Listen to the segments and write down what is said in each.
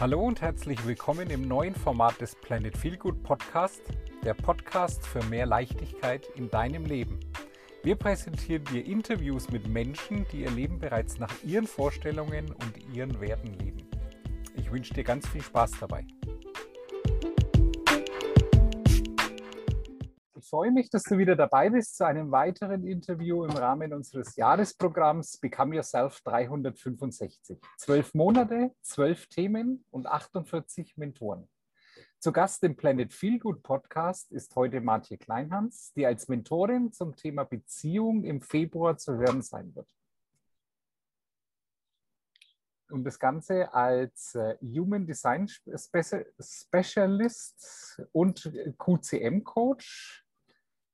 Hallo und herzlich willkommen im neuen Format des Planet Feelgood Podcast, der Podcast für mehr Leichtigkeit in deinem Leben. Wir präsentieren dir Interviews mit Menschen, die ihr Leben bereits nach ihren Vorstellungen und ihren Werten leben. Ich wünsche dir ganz viel Spaß dabei. Freue mich, dass du wieder dabei bist zu einem weiteren Interview im Rahmen unseres Jahresprogramms Become Yourself 365. Zwölf Monate, zwölf Themen und 48 Mentoren. Zu Gast im Planet Feelgood Podcast ist heute Martje Kleinhans, die als Mentorin zum Thema Beziehung im Februar zu hören sein wird. Und das Ganze als äh, Human Design Specialist und QCM Coach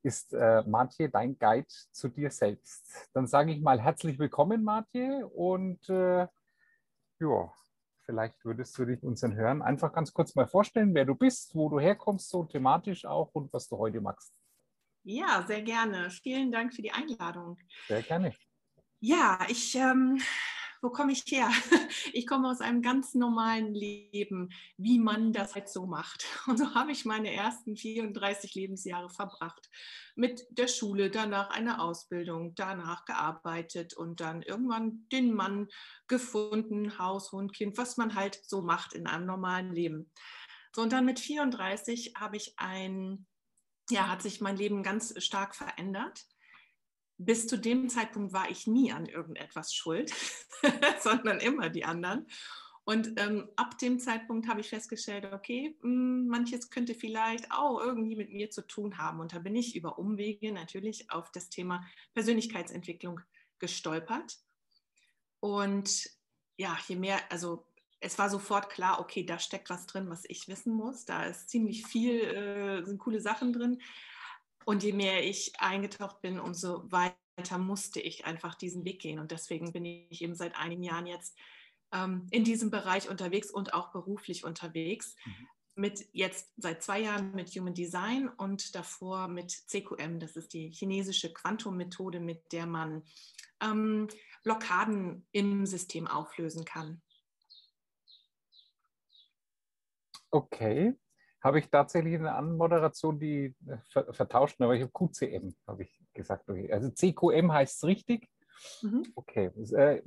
ist äh, Martje dein Guide zu dir selbst. Dann sage ich mal herzlich willkommen, Martje. Und äh, ja, vielleicht würdest du dich unseren Hörern einfach ganz kurz mal vorstellen, wer du bist, wo du herkommst, so thematisch auch und was du heute machst. Ja, sehr gerne. Vielen Dank für die Einladung. Sehr gerne. Ja, ich ähm, wo komme ich her? Ich komme aus einem ganz normalen Leben, wie man das halt so macht. Und so habe ich meine ersten 34 Lebensjahre verbracht. Mit der Schule, danach eine Ausbildung, danach gearbeitet und dann irgendwann den Mann gefunden, Haus, Hund, Kind, was man halt so macht in einem normalen Leben. So, und dann mit 34 habe ich ein, ja, hat sich mein Leben ganz stark verändert bis zu dem Zeitpunkt war ich nie an irgendetwas schuld, sondern immer die anderen. Und ähm, ab dem Zeitpunkt habe ich festgestellt, okay, mh, hm, manches könnte vielleicht auch irgendwie mit mir zu tun haben. Und da bin ich über Umwege natürlich auf das Thema Persönlichkeitsentwicklung gestolpert. Und ja, je mehr, also es war sofort klar, okay, da steckt was drin, was ich wissen muss. Da ist ziemlich viel, äh, sind coole Sachen drin. Und je mehr ich eingetaucht bin, umso weiter musste ich einfach diesen Weg gehen. Und deswegen bin ich eben seit einigen Jahren jetzt ähm, in diesem Bereich unterwegs und auch beruflich unterwegs. Mhm. Mit jetzt seit zwei Jahren mit Human Design und davor mit CQM. Das ist die chinesische Quantum-Methode, mit der man ähm, Blockaden im System auflösen kann. Okay habe ich tatsächlich eine Anmoderation, die äh, vertauscht, aber ich habe QCM, habe ich gesagt. Okay. Also CQM heißt es richtig. Mhm. Okay, äh,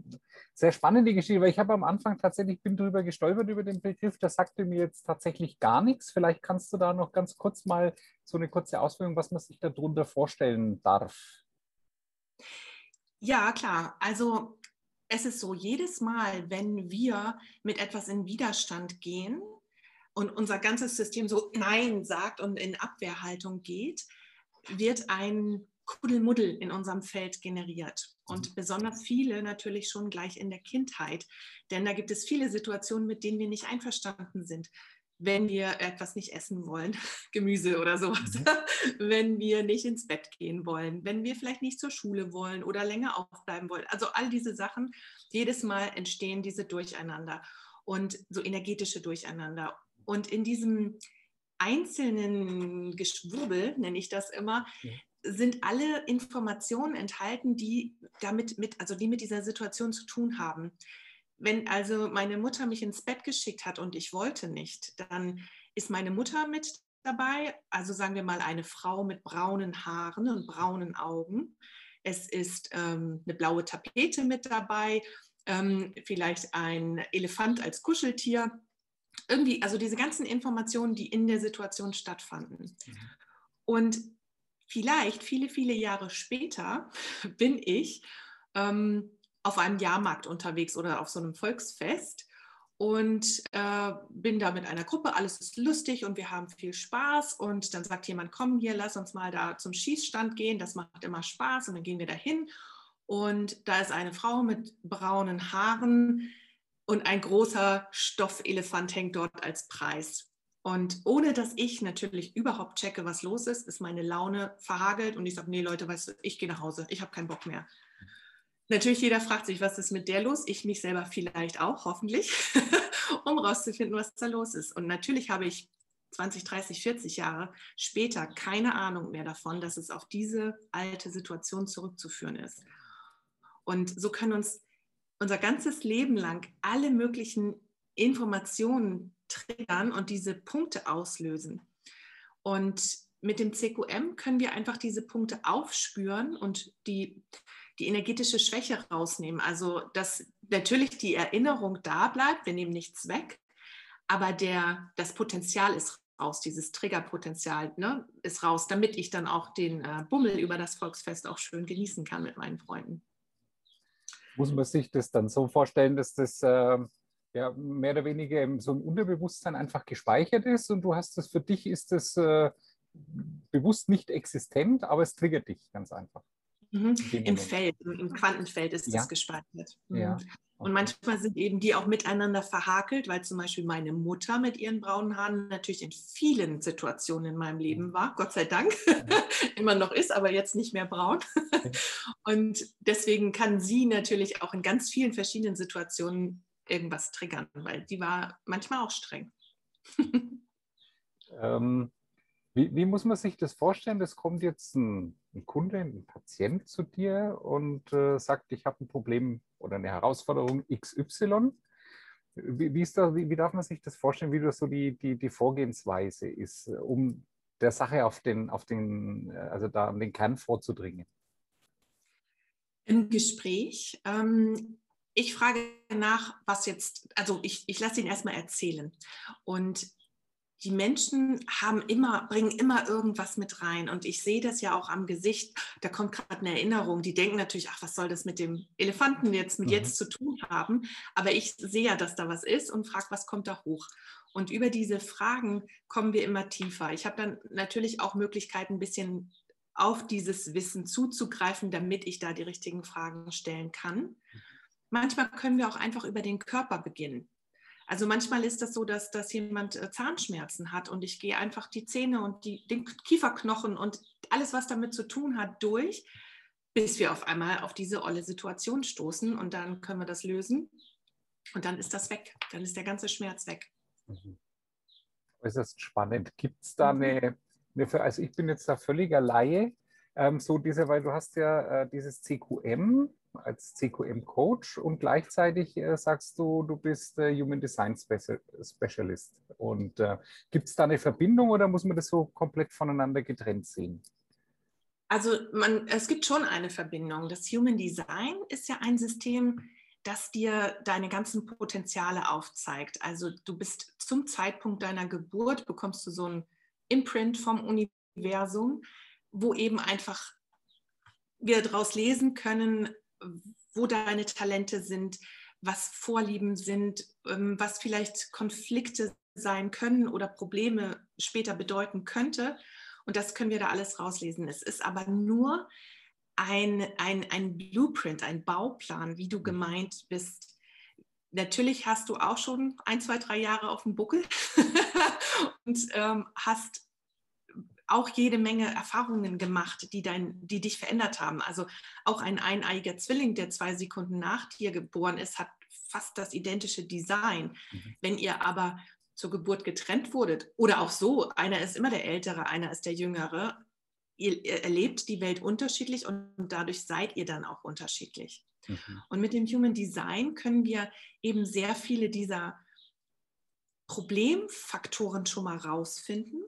sehr spannende Geschichte, weil ich habe am Anfang tatsächlich, bin darüber gestolpert über den Begriff, der sagte mir jetzt tatsächlich gar nichts. Vielleicht kannst du da noch ganz kurz mal so eine kurze Ausführung, was man sich darunter vorstellen darf. Ja, klar. Also es ist so, jedes Mal, wenn wir mit etwas in Widerstand gehen, und unser ganzes System so Nein sagt und in Abwehrhaltung geht, wird ein Kuddelmuddel in unserem Feld generiert. Und mhm. besonders viele natürlich schon gleich in der Kindheit. Denn da gibt es viele Situationen, mit denen wir nicht einverstanden sind. Wenn wir etwas nicht essen wollen, Gemüse oder sowas, mhm. wenn wir nicht ins Bett gehen wollen, wenn wir vielleicht nicht zur Schule wollen oder länger aufbleiben wollen. Also all diese Sachen, jedes Mal entstehen diese Durcheinander und so energetische Durcheinander. Und in diesem einzelnen Geschwurbel, nenne ich das immer, ja. sind alle Informationen enthalten, die damit mit, also die mit dieser Situation zu tun haben. Wenn also meine Mutter mich ins Bett geschickt hat und ich wollte nicht, dann ist meine Mutter mit dabei, also sagen wir mal eine Frau mit braunen Haaren und braunen Augen. Es ist ähm, eine blaue Tapete mit dabei, ähm, vielleicht ein Elefant als Kuscheltier irgendwie, also diese ganzen Informationen, die in der Situation stattfanden. Mhm. Und vielleicht viele, viele Jahre später bin ich ähm, auf einem Jahrmarkt unterwegs oder auf so einem Volksfest und äh, bin da mit einer Gruppe, alles ist lustig und wir haben viel Spaß und dann sagt jemand, komm hier, lass uns mal da zum Schießstand gehen, das macht immer Spaß und dann gehen wir da hin und da ist eine Frau mit braunen Haaren, und ein großer Stoffelefant hängt dort als Preis. Und ohne dass ich natürlich überhaupt checke, was los ist, ist meine Laune verhagelt und ich sage, nee Leute, weißt du, ich gehe nach Hause, ich habe keinen Bock mehr. Natürlich, jeder fragt sich, was ist mit der los? Ich mich selber vielleicht auch, hoffentlich, um rauszufinden, was da los ist. Und natürlich habe ich 20, 30, 40 Jahre später keine Ahnung mehr davon, dass es auf diese alte Situation zurückzuführen ist. Und so können uns unser ganzes Leben lang alle möglichen Informationen triggern und diese Punkte auslösen. Und mit dem CQM können wir einfach diese Punkte aufspüren und die, die energetische Schwäche rausnehmen. Also, dass natürlich die Erinnerung da bleibt, wir nehmen nichts weg, aber der, das Potenzial ist raus, dieses Triggerpotenzial ne, ist raus, damit ich dann auch den äh, Bummel über das Volksfest auch schön genießen kann mit meinen Freunden. Muss man sich das dann so vorstellen, dass das äh, ja, mehr oder weniger im so ein Unterbewusstsein einfach gespeichert ist und du hast das für dich, ist das äh, bewusst nicht existent, aber es triggert dich ganz einfach. Mhm. Im Feld, im Quantenfeld ist ja. das gespeichert. Mhm. Ja. Und manchmal sind eben die auch miteinander verhakelt, weil zum Beispiel meine Mutter mit ihren braunen Haaren natürlich in vielen Situationen in meinem Leben mhm. war, Gott sei Dank, immer noch ist, aber jetzt nicht mehr braun. Und deswegen kann sie natürlich auch in ganz vielen verschiedenen Situationen irgendwas triggern, weil die war manchmal auch streng. ähm, wie, wie, muss man sich das vorstellen? Das kommt jetzt ein, ein Kunde, ein Patient zu dir und äh, sagt, ich habe ein Problem oder eine Herausforderung XY. Wie, wie, da, wie, darf man sich das vorstellen, wie das so die, die, die Vorgehensweise ist, um der Sache auf den, auf den, also da an den Kern vorzudringen? Im Gespräch. Ähm, ich frage nach, was jetzt, also ich, ich lasse ihn erstmal erzählen. Und die Menschen haben immer, bringen immer irgendwas mit rein. Und ich sehe das ja auch am Gesicht. Da kommt gerade eine Erinnerung. Die denken natürlich, ach, was soll das mit dem Elefanten jetzt mit mhm. jetzt zu tun haben? Aber ich sehe ja, dass da was ist und frage, was kommt da hoch? Und über diese Fragen kommen wir immer tiefer. Ich habe dann natürlich auch Möglichkeiten, ein bisschen auf dieses Wissen zuzugreifen, damit ich da die richtigen Fragen stellen kann. Manchmal können wir auch einfach über den Körper beginnen. Also manchmal ist das so, dass, dass jemand äh, Zahnschmerzen hat und ich gehe einfach die Zähne und die, den Kieferknochen und alles, was damit zu tun hat, durch, bis wir auf einmal auf diese olle Situation stoßen und dann können wir das lösen und dann ist das weg. Dann ist der ganze Schmerz weg. Mhm. Äußerst spannend. Gibt es da mhm. eine, eine, also ich bin jetzt da völliger Laie, ähm, so diese, weil du hast ja äh, dieses CQM, als CQM-Coach und gleichzeitig äh, sagst du, du bist äh, Human Design Specialist. Und äh, gibt es da eine Verbindung oder muss man das so komplett voneinander getrennt sehen? Also man, es gibt schon eine Verbindung. Das Human Design ist ja ein System, das dir deine ganzen Potenziale aufzeigt. Also du bist zum Zeitpunkt deiner Geburt, bekommst du so ein Imprint vom Universum, wo eben einfach wir daraus lesen können, wo deine Talente sind, was Vorlieben sind, ähm, was vielleicht Konflikte sein können oder Probleme später bedeuten könnte. Und das können wir da alles rauslesen. Es ist aber nur ein, ein, ein Blueprint, ein Bauplan, wie du gemeint bist. Natürlich hast du auch schon ein, zwei, drei Jahre auf dem Buckel und ähm, hast auch jede Menge Erfahrungen gemacht, die, dein, die dich verändert haben. Also auch ein eineiiger Zwilling, der zwei Sekunden nach dir geboren ist, hat fast das identische Design. Mhm. Wenn ihr aber zur Geburt getrennt wurdet oder auch so, einer ist immer der Ältere, einer ist der Jüngere, ihr erlebt die Welt unterschiedlich und dadurch seid ihr dann auch unterschiedlich. Mhm. Und mit dem Human Design können wir eben sehr viele dieser Problemfaktoren schon mal rausfinden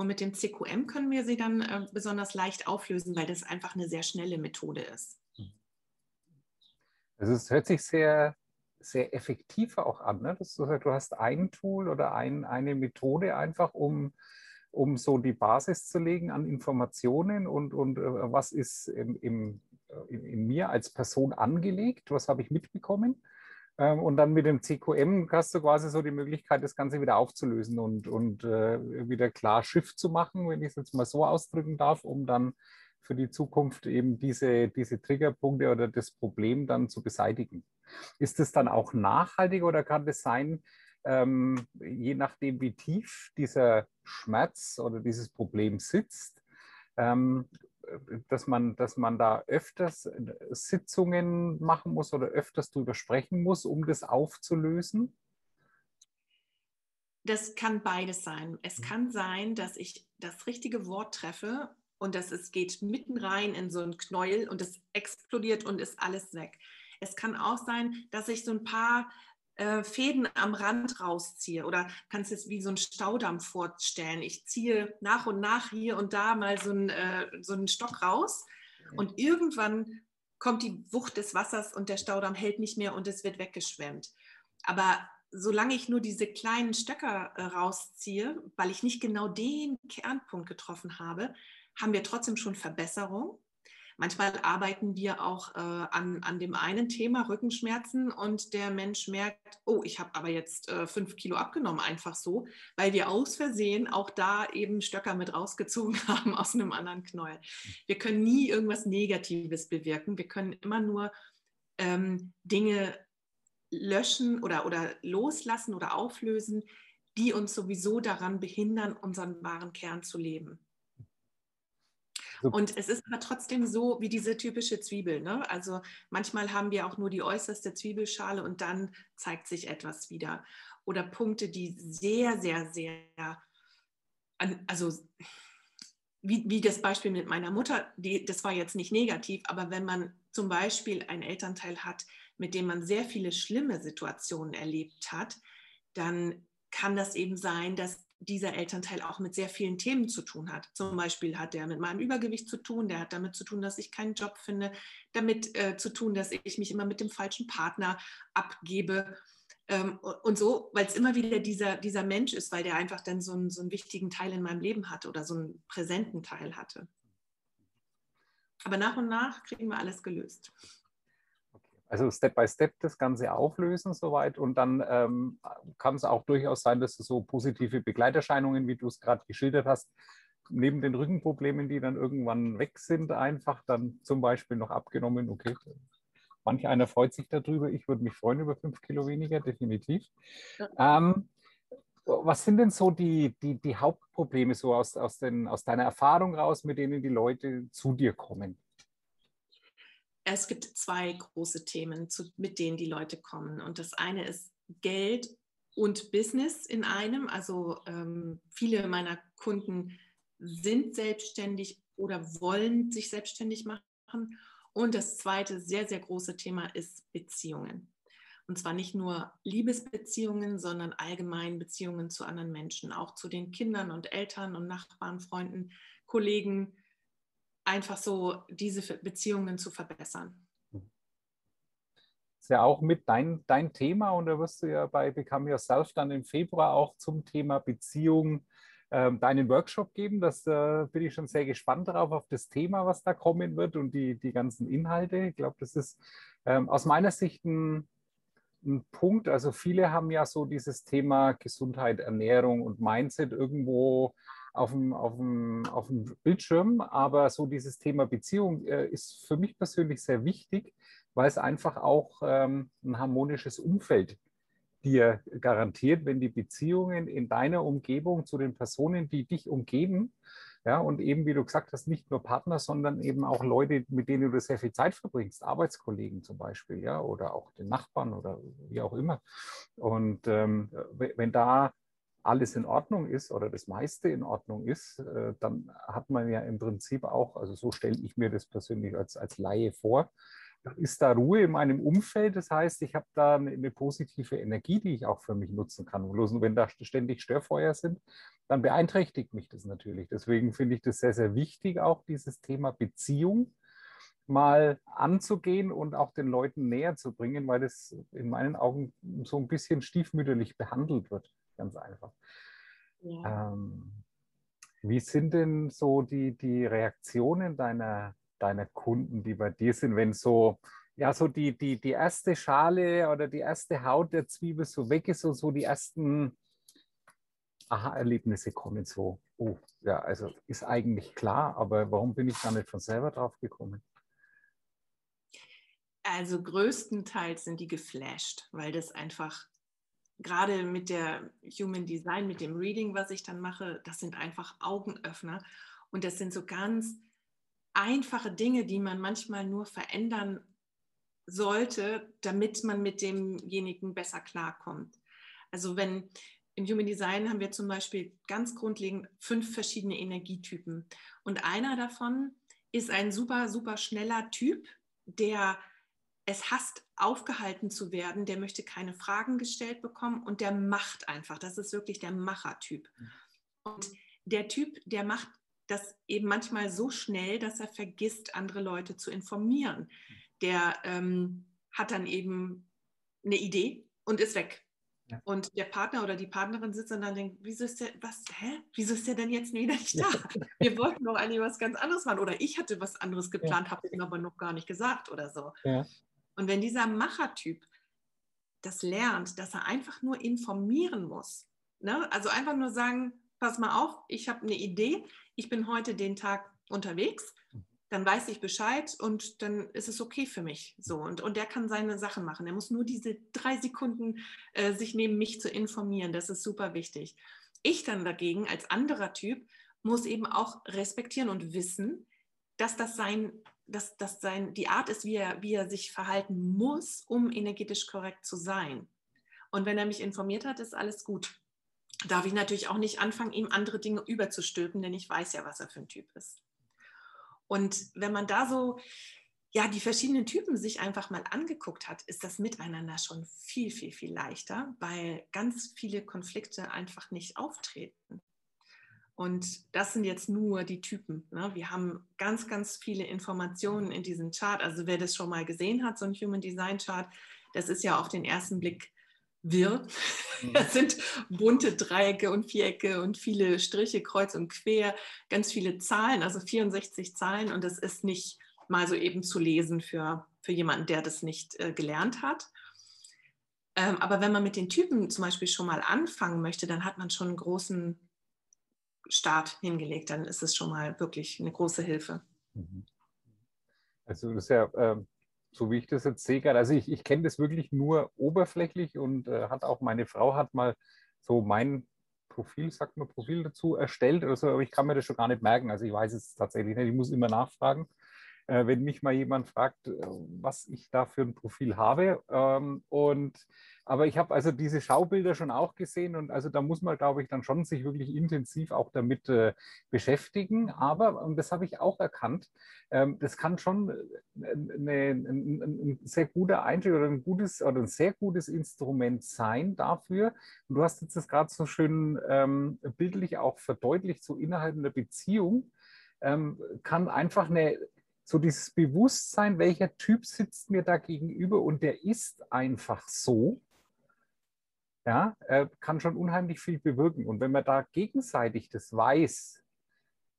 und mit dem CQM können wir sie dann äh, besonders leicht auflösen, weil das einfach eine sehr schnelle Methode ist. Also es hört sich sehr, sehr effektiv auch an. Ne? Dass du, hast ein Tool oder ein, eine Methode einfach, um, um so die Basis zu legen an Informationen und, und äh, was ist im, im, äh, in, in mir als Person angelegt, was habe ich mitbekommen und dann mit dem CQM hast du quasi so die Möglichkeit, das Ganze wieder aufzulösen und, und äh, wieder klar Schiff zu machen, wenn ich es jetzt mal so ausdrücken darf, um dann für die Zukunft eben diese, diese Triggerpunkte oder das Problem dann zu beseitigen. Ist es dann auch nachhaltig oder kann das sein, ähm, je nachdem, wie tief dieser Schmerz oder dieses Problem sitzt, ähm, dass man, dass man da öfters äh, Sitzungen machen muss oder öfters drüber sprechen muss, um das aufzulösen? Das kann beides sein. Es mhm. kann sein, dass ich das richtige Wort treffe und dass es geht mitten rein in so ein Knäuel und es explodiert und ist alles weg. Es kann auch sein, dass ich so ein paar äh, Fäden am Rand rausziehe oder kannst es wie so einen Staudamm vorstellen. Ich ziehe nach und nach hier und da mal so einen, äh, so einen Stock raus und irgendwann kommt die Wucht des Wassers und der Staudamm hält nicht mehr und es wird weggeschwemmt. Aber solange ich nur diese kleinen Stöcker äh, rausziehe, weil ich nicht genau den Kernpunkt getroffen habe, haben wir trotzdem schon Verbesserung. Manchmal arbeiten wir auch äh, an, an dem einen Thema Rückenschmerzen und der Mensch merkt, oh, ich habe aber jetzt äh, fünf Kilo abgenommen, einfach so, weil wir aus Versehen auch da eben Stöcker mit rausgezogen haben aus einem anderen Knäuel. Wir können nie irgendwas Negatives bewirken. Wir können immer nur ähm, Dinge löschen oder, oder loslassen oder auflösen, die uns sowieso daran behindern, unseren wahren Kern zu leben. Und es ist aber trotzdem so wie diese typische Zwiebel. Ne? Also manchmal haben wir auch nur die äußerste Zwiebelschale und dann zeigt sich etwas wieder. Oder Punkte, die sehr, sehr, sehr, also wie, wie das Beispiel mit meiner Mutter, die, das war jetzt nicht negativ, aber wenn man zum Beispiel einen Elternteil hat, mit dem man sehr viele schlimme Situationen erlebt hat, dann kann das eben sein, dass dieser Elternteil auch mit sehr vielen Themen zu tun hat. Zum Beispiel hat er mit meinem Übergewicht zu tun, der hat damit zu tun, dass ich keinen Job finde, damit äh, zu tun, dass ich mich immer mit dem falschen Partner abgebe. Ähm, und so, weil es immer wieder dieser, dieser Mensch ist, weil der einfach dann so einen, so einen wichtigen Teil in meinem Leben hatte oder so einen präsenten Teil hatte. Aber nach und nach kriegen wir alles gelöst. Also Step by Step das Ganze auflösen soweit und dann ähm, kann es auch durchaus sein, dass du so positive Begleiterscheinungen, wie du es gerade geschildert hast, neben den Rückenproblemen, die dann irgendwann weg sind, einfach dann zum Beispiel noch abgenommen. Okay, manch einer freut sich darüber. Ich würde mich freuen über fünf Kilo weniger, definitiv. Ja. Ähm, was sind denn so die, die, die Hauptprobleme so aus, aus, den, aus deiner Erfahrung raus, mit denen die Leute zu dir kommen? Es gibt zwei große Themen, zu, mit denen die Leute kommen. Und das eine ist Geld und Business in einem. Also ähm, viele meiner Kunden sind selbstständig oder wollen sich selbstständig machen. Und das zweite sehr, sehr große Thema ist Beziehungen. Und zwar nicht nur Liebesbeziehungen, sondern allgemein Beziehungen zu anderen Menschen, auch zu den Kindern und Eltern und Nachbarn, Freunden, Kollegen, einfach so diese Beziehungen zu verbessern. Das ist ja auch mit dein, dein Thema und da wirst du ja bei Become Yourself dann im Februar auch zum Thema Beziehung ähm, deinen Workshop geben. Das äh, bin ich schon sehr gespannt darauf, auf das Thema, was da kommen wird und die, die ganzen Inhalte. Ich glaube, das ist ähm, aus meiner Sicht ein, ein Punkt. Also viele haben ja so dieses Thema Gesundheit, Ernährung und Mindset irgendwo auf dem, auf dem, auf dem Bildschirm. Aber so dieses Thema Beziehung äh, ist für mich persönlich sehr wichtig, weil es einfach auch ähm, ein harmonisches Umfeld dir garantiert, wenn die Beziehungen in deiner Umgebung zu den Personen, die dich umgeben, ja, und eben, wie du gesagt hast, nicht nur Partner, sondern eben auch Leute, mit denen du sehr viel Zeit verbringst, Arbeitskollegen zum Beispiel, ja, oder auch den Nachbarn oder wie auch immer. Und ähm, wenn da alles in Ordnung ist oder das meiste in Ordnung ist, äh, dann hat man ja im Prinzip auch, also so stelle ich mir das persönlich als, als Laie vor, dann ist da Ruhe in meinem Umfeld. Das heißt, ich habe da eine, positive Energie, die ich auch für mich nutzen kann. Bloß wenn da ständig Störfeuer sind, dann beeinträchtigt mich das natürlich. Deswegen finde ich das sehr, sehr wichtig, auch dieses Thema Beziehung mal anzugehen und auch den Leuten näher zu bringen, weil das in meinen Augen so ein bisschen stiefmütterlich behandelt wird ganz einfach. Ja. Ähm, wie sind denn so die, die Reaktionen deiner, deiner Kunden, die bei dir sind, wenn so, ja, so die, die, die erste Schale oder die erste Haut der Zwiebel so weg ist und so die ersten Aha-Erlebnisse kommen so, oh, ja, also ist eigentlich klar, aber warum bin ich da nicht von selber drauf gekommen? Also größtenteils sind die geflasht, weil das einfach gerade mit der Human Design, mit dem Reading, was ich dann mache, das sind einfach Augenöffner. Und das sind so ganz einfache Dinge, die man manchmal nur verändern sollte, damit man mit demjenigen besser klarkommt. Also wenn im Human Design haben wir zum Beispiel ganz grundlegend fünf verschiedene Energietypen. Und einer davon ist ein super, super schneller Typ, der es hasst, aufgehalten zu werden, der möchte keine Fragen gestellt bekommen und der macht einfach. Das ist wirklich der Machertyp. Und der Typ, der macht das eben manchmal so schnell, dass er vergisst, andere Leute zu informieren. Der ähm, hat dann eben eine Idee und ist weg. Ja. Und der Partner oder die Partnerin sitzt und dann denkt, wieso ist der, was, hä? Wieso ist der denn jetzt wieder nicht da? Wir wollten doch eigentlich was ganz anderes machen. Oder ich hatte was anderes geplant, ja. habe es ihm aber noch gar nicht gesagt oder so. Ja. Und wenn dieser Machertyp das lernt, dass er einfach nur informieren muss, ne? also einfach nur sagen, pass mal auf, ich habe eine Idee, ich bin heute den Tag unterwegs, dann weiß ich Bescheid und dann ist es okay für mich. So und, und der kann seine Sachen machen. Er muss nur diese drei Sekunden äh, sich neben mich zu informieren. Das ist super wichtig. Ich dann dagegen als anderer Typ muss eben auch respektieren und wissen, dass das sein dass das sein, die Art ist, wie er, wie er sich verhalten muss, um energetisch korrekt zu sein. Und wenn er mich informiert hat, ist alles gut. Darf ich natürlich auch nicht anfangen, ihm andere Dinge überzustülpen, denn ich weiß ja, was er für ein Typ ist. Und wenn man da so ja, die verschiedenen Typen sich einfach mal angeguckt hat, ist das Miteinander schon viel, viel, viel leichter, weil ganz viele Konflikte einfach nicht auftreten. Und das sind jetzt nur die Typen. Ne? Wir haben ganz, ganz viele Informationen in diesem Chart. Also wer das schon mal gesehen hat, so ein Human Design Chart, das ist ja auf den ersten Blick wirr. Mhm. Das sind bunte Dreiecke und Vierecke und viele Striche kreuz und quer, ganz viele Zahlen, also 64 Zahlen. Und das ist nicht mal so eben zu lesen für, für jemanden, der das nicht äh, gelernt hat. Ähm, aber wenn man mit den Typen zum Beispiel schon mal anfangen möchte, dann hat man schon einen großen Start hingelegt, dann ist es schon mal wirklich eine große Hilfe. Mhm. Also das ist ja, äh, so wie ich das jetzt sehe, also ich, ich kenne das wirklich nur oberflächlich und äh, hat auch meine Frau hat mal so mein Profil, sagt man Profil dazu, erstellt oder so, aber ich kann mir das schon gar nicht merken. Also ich weiß es tatsächlich nicht, ich muss immer nachfragen wenn mich mal jemand fragt, äh, was ich da für ein Profil habe. Ähm, und, aber ich habe also diese Schaubilder schon auch gesehen und also da muss man, glaube ich, dann schon sich wirklich intensiv auch damit äh, beschäftigen. Aber, und das habe ich auch erkannt, ähm, das kann schon eine, ein, sehr guter Einstieg oder ein gutes oder ein sehr gutes Instrument sein dafür. Und du hast jetzt das gerade so schön ähm, bildlich auch verdeutlicht, so innerhalb einer Beziehung. Kann einfach eine, so dieses Bewusstsein, welcher Typ sitzt mir da gegenüber und der ist einfach so, ja, äh, kann schon unheimlich viel bewirken. Und wenn man da gegenseitig das weiß,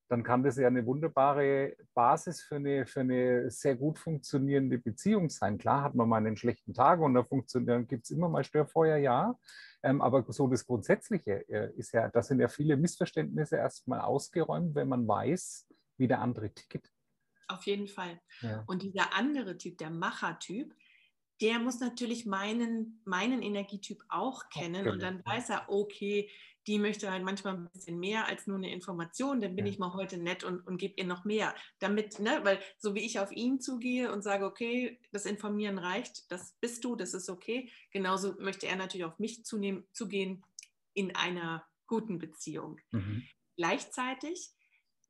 dann kann das ja eine wunderbare Basis für eine, für eine sehr gut funktionierende Beziehung sein. Klar hat man mal einen schlechten Tag und da dann gibt es immer mal Störfeuer, ja. Ähm, aber so das Grundsätzliche äh, ist ja, da sind ja viele Missverständnisse erstmal ausgeräumt, wenn man weiß, wie der andere tickt. Auf jeden Fall. Ja. Und dieser andere Typ, der Machertyp, der muss natürlich meinen, meinen Energietyp auch kennen und dann weiß er, okay, die möchte halt manchmal ein bisschen mehr als nur eine Information, dann bin ja. ich mal heute nett und, und gebe ihr noch mehr. Damit, ne, weil so wie ich auf ihn zugehe und sage, okay, das Informieren reicht, das bist du, das ist okay, genauso möchte er natürlich auf mich zunehmen, zugehen in einer guten Beziehung. Mhm. Gleichzeitig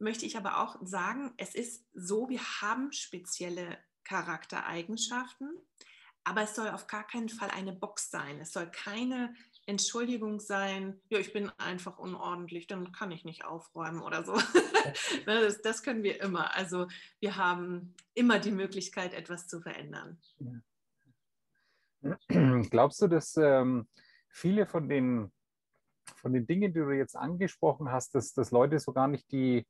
möchte ich aber auch sagen, es ist so, wir haben spezielle Charaktereigenschaften, aber es soll auf gar keinen Fall eine Box sein. Es soll keine Entschuldigung sein, ja, ich bin einfach unordentlich, dann kann ich nicht aufräumen oder so. Ne, das, das, können wir immer. Also wir haben immer die Möglichkeit, etwas zu verändern. Glaubst du, dass ähm, viele von den, von den Dingen, die du jetzt angesprochen hast, dass, dass Leute so gar nicht die,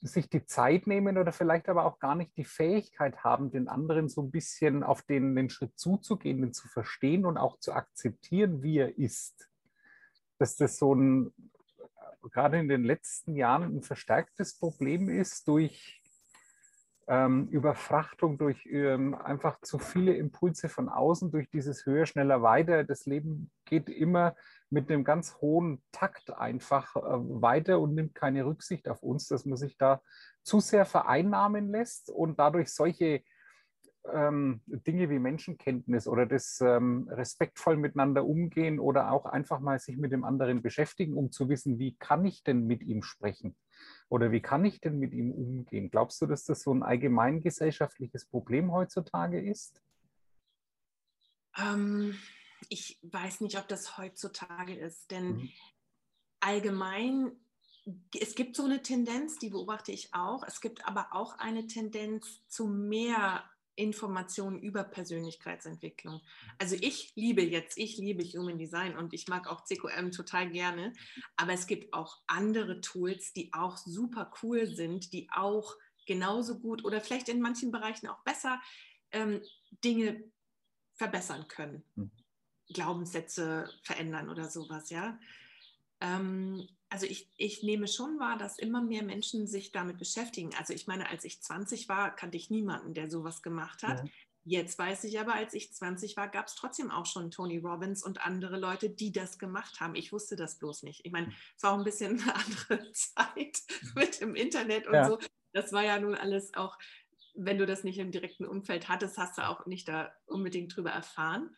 sich die Zeit nehmen oder vielleicht aber auch gar nicht die Fähigkeit haben, den anderen so ein bisschen auf den, den Schritt zuzugehen, den zu verstehen und auch zu akzeptieren, wie er ist. Dass das so ein, gerade in den letzten Jahren ein verstärktes Problem ist durch ähm, Überfrachtung, durch ähm, einfach zu viele Impulse von außen, durch dieses höher, schneller, weiter. Das Leben geht immer mit einem ganz hohen Takt einfach äh, weiter und nimmt keine Rücksicht auf uns, dass man sich da zu sehr vereinnahmen lässt und dadurch solche ähm, Dinge wie Menschenkenntnis oder das ähm, respektvoll miteinander umgehen oder auch einfach mal sich mit dem anderen beschäftigen, um zu wissen, wie kann ich denn mit ihm sprechen oder wie kann ich denn mit ihm umgehen? Glaubst du, dass das so ein allgemeingesellschaftliches Problem heutzutage ist? Ähm, ich weiß nicht, ob das heutzutage ist, denn mhm. allgemein es gibt so eine Tendenz, die beobachte ich auch. Es gibt aber auch eine Tendenz zu mehr Informationen über Persönlichkeitsentwicklung. Also ich liebe jetzt, ich liebe Human Design und ich mag auch CQM total gerne, aber es gibt auch andere Tools, die auch super cool sind, die auch genauso gut oder vielleicht in manchen Bereichen auch besser ähm, Dinge verbessern können. Mhm. Glaubenssätze verändern oder sowas, ja. Ähm, also ich, ich nehme schon wahr, dass immer mehr Menschen sich damit beschäftigen. Also ich meine, als ich 20 war, kannte ich niemanden, der sowas gemacht hat. Ja. Jetzt weiß ich aber, als ich 20 war, gab es trotzdem auch schon Tony Robbins und andere Leute, die das gemacht haben. Ich wusste das bloß nicht. Ich meine, es war auch ein bisschen eine andere Zeit mit dem Internet und ja. so. Das war ja nun alles auch, wenn du das nicht im direkten Umfeld hattest, hast du auch nicht da unbedingt drüber erfahren.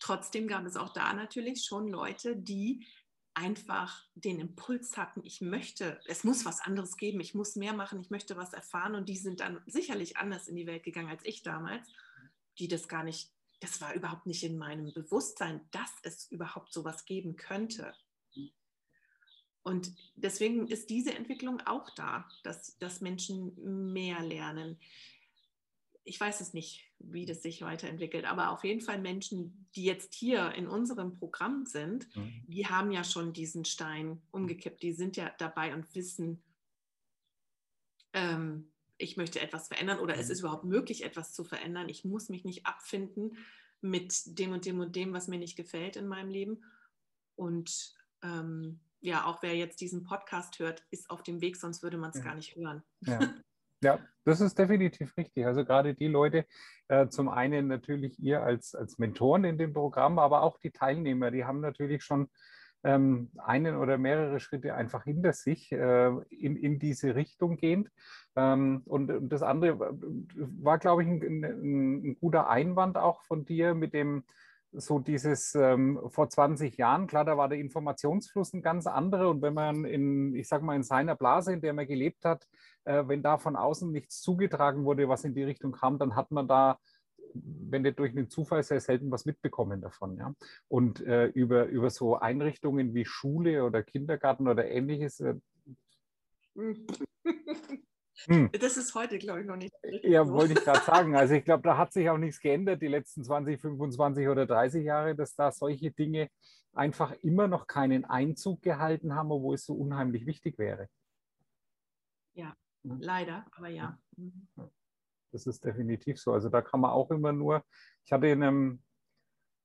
Trotzdem gab es auch da natürlich schon Leute, die einfach den Impuls hatten, ich möchte, es muss was anderes geben, ich muss mehr machen, ich möchte was erfahren und die sind dann sicherlich anders in die Welt gegangen als ich damals, die das gar nicht, das war überhaupt nicht in meinem Bewusstsein, dass es überhaupt sowas geben könnte. Und deswegen ist diese Entwicklung auch da, dass, dass Menschen mehr lernen ich weiß es nicht, wie das sich weiterentwickelt, aber auf jeden Fall Menschen, die jetzt hier in unserem Programm sind, mhm. die haben ja schon diesen Stein umgekippt, die sind ja dabei und wissen, ähm, ich möchte etwas verändern oder mhm. es ist überhaupt möglich, etwas zu verändern. Ich muss mich nicht abfinden mit dem und dem und dem, was mir nicht gefällt in meinem Leben. Und ähm, ja, auch wer jetzt diesen Podcast hört, ist auf dem Weg, sonst würde man es ja. gar nicht hören. Ja. Ja, das ist definitiv richtig. Also gerade die Leute, äh, zum einen natürlich ihr als, als Mentoren in dem Programm, aber auch die Teilnehmer, die haben natürlich schon ähm, einen oder mehrere Schritte einfach hinter sich äh, in, in diese Richtung gehend. Ähm, und, und, das andere war, glaube ich, ein, ein, ein, guter Einwand auch von dir mit dem, so dieses ähm, vor 20 Jahren, klar, da war der Informationsfluss ein ganz anderer und wenn man in, ich sag mal, in seiner Blase, in der man gelebt hat, äh, wenn da von außen nichts zugetragen wurde, was in die Richtung kam, dann hat man da, wenn nicht durch einen Zufall, sehr selten was mitbekommen davon. Ja? Und äh, über, über so Einrichtungen wie Schule oder Kindergarten oder ähnliches, äh, Hm. Das ist heute, glaube ich, noch nicht. Ja, so. wollte ich gerade sagen. Also ich glaube, da hat sich auch nichts geändert die letzten 20, 25 oder 30 Jahre, dass da solche Dinge einfach immer noch keinen Einzug gehalten haben, obwohl es so unheimlich wichtig wäre. Ja, ja. leider, aber ja. Mhm. Das ist definitiv so. Also da kann man auch immer nur, ich hatte in einem